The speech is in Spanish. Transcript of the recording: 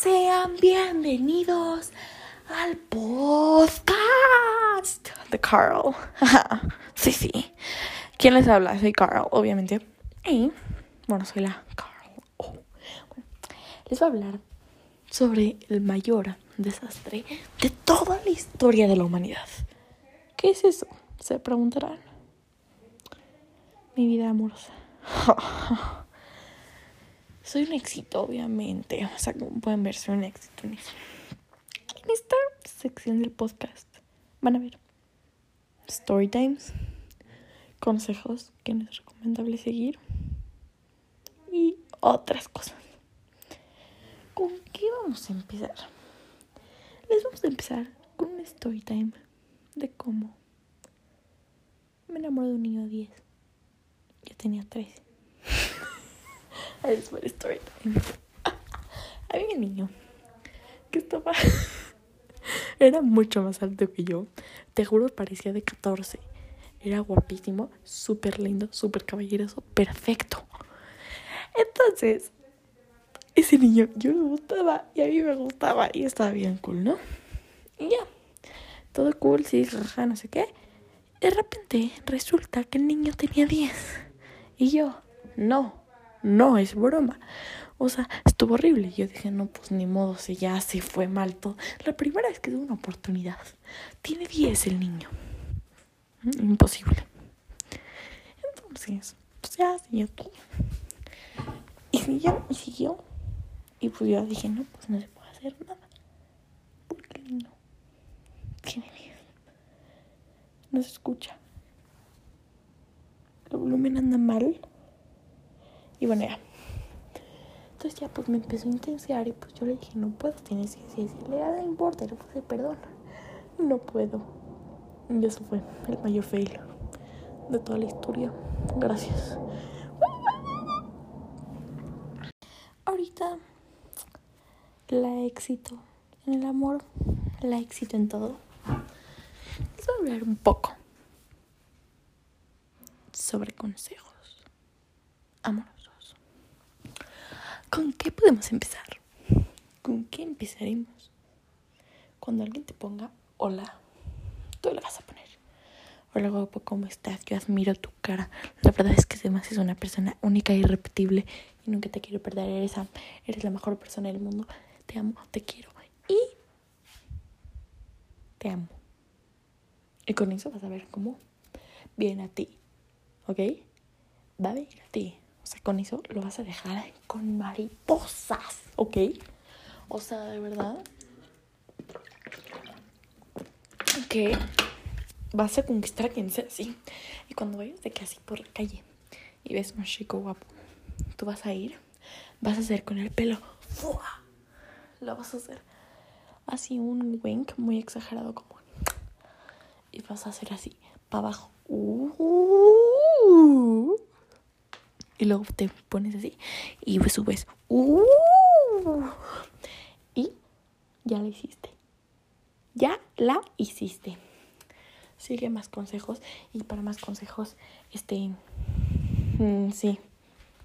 Sean bienvenidos al podcast de Carl. sí, sí. ¿Quién les habla? Soy Carl, obviamente. Y, bueno, soy la Carl. Oh, les voy a hablar sobre el mayor desastre de toda la historia de la humanidad. ¿Qué es eso? Se preguntarán. Mi vida amorosa. soy un éxito, obviamente. O sea, como pueden ver, soy un éxito en En esta sección del podcast van a ver story times, consejos que no es recomendable seguir y otras cosas. ¿Con qué vamos a empezar? Les vamos a empezar con un story time de cómo me enamoré de un niño de 10. Yo tenía 13. Es story time. Había un niño que estaba. Era mucho más alto que yo. Te juro, parecía de 14. Era guapísimo, súper lindo, súper caballeroso, perfecto. Entonces, ese niño yo me gustaba y a mí me gustaba y estaba bien cool, ¿no? Y ya, todo cool, sí, jaja, no sé qué. De repente resulta que el niño tenía 10 y yo, no no es broma. O sea, estuvo horrible. Yo dije, no, pues ni modo, si ya se fue mal todo. La primera vez que tuve una oportunidad. Tiene 10 el niño. Mm, imposible. Entonces, pues ya siguió todo. Y siguió, y siguió. Y pues yo dije, no, pues no se puede hacer nada. Porque niño tiene 10. No se escucha. El volumen anda mal. Y bueno, ya. Entonces ya pues me empezó a intensiar y pues yo le dije, no puedo, tienes que decirle, ah, no importa, le puse perdón. No puedo. Y eso fue el mayor fail de toda la historia. Gracias. Ahorita la éxito en el amor, la éxito en todo. Les a hablar un poco sobre consejos. Amor. ¿Con qué podemos empezar? ¿Con qué empezaremos? Cuando alguien te ponga hola, tú le vas a poner. Hola guapo, ¿cómo estás? Yo admiro tu cara. La verdad es que además es una persona única e irrepetible y nunca te quiero perder. Eres, eres la mejor persona del mundo. Te amo, te quiero y te amo. Y con eso vas a ver cómo viene a ti. ¿Ok? Va a venir a ti. Sea, con eso lo vas a dejar con mariposas, ¿ok? O sea, de verdad. Que vas a conquistar a quien sea así. Y cuando vayas de que así por la calle y ves un chico guapo, tú vas a ir, vas a hacer con el pelo. ¡fua! Lo vas a hacer así un wink muy exagerado como. Y vas a hacer así, para abajo. Uh, y luego te pones así y subes. Uh, y ya la hiciste. Ya la hiciste. Sigue más consejos y para más consejos, este, mm, sí,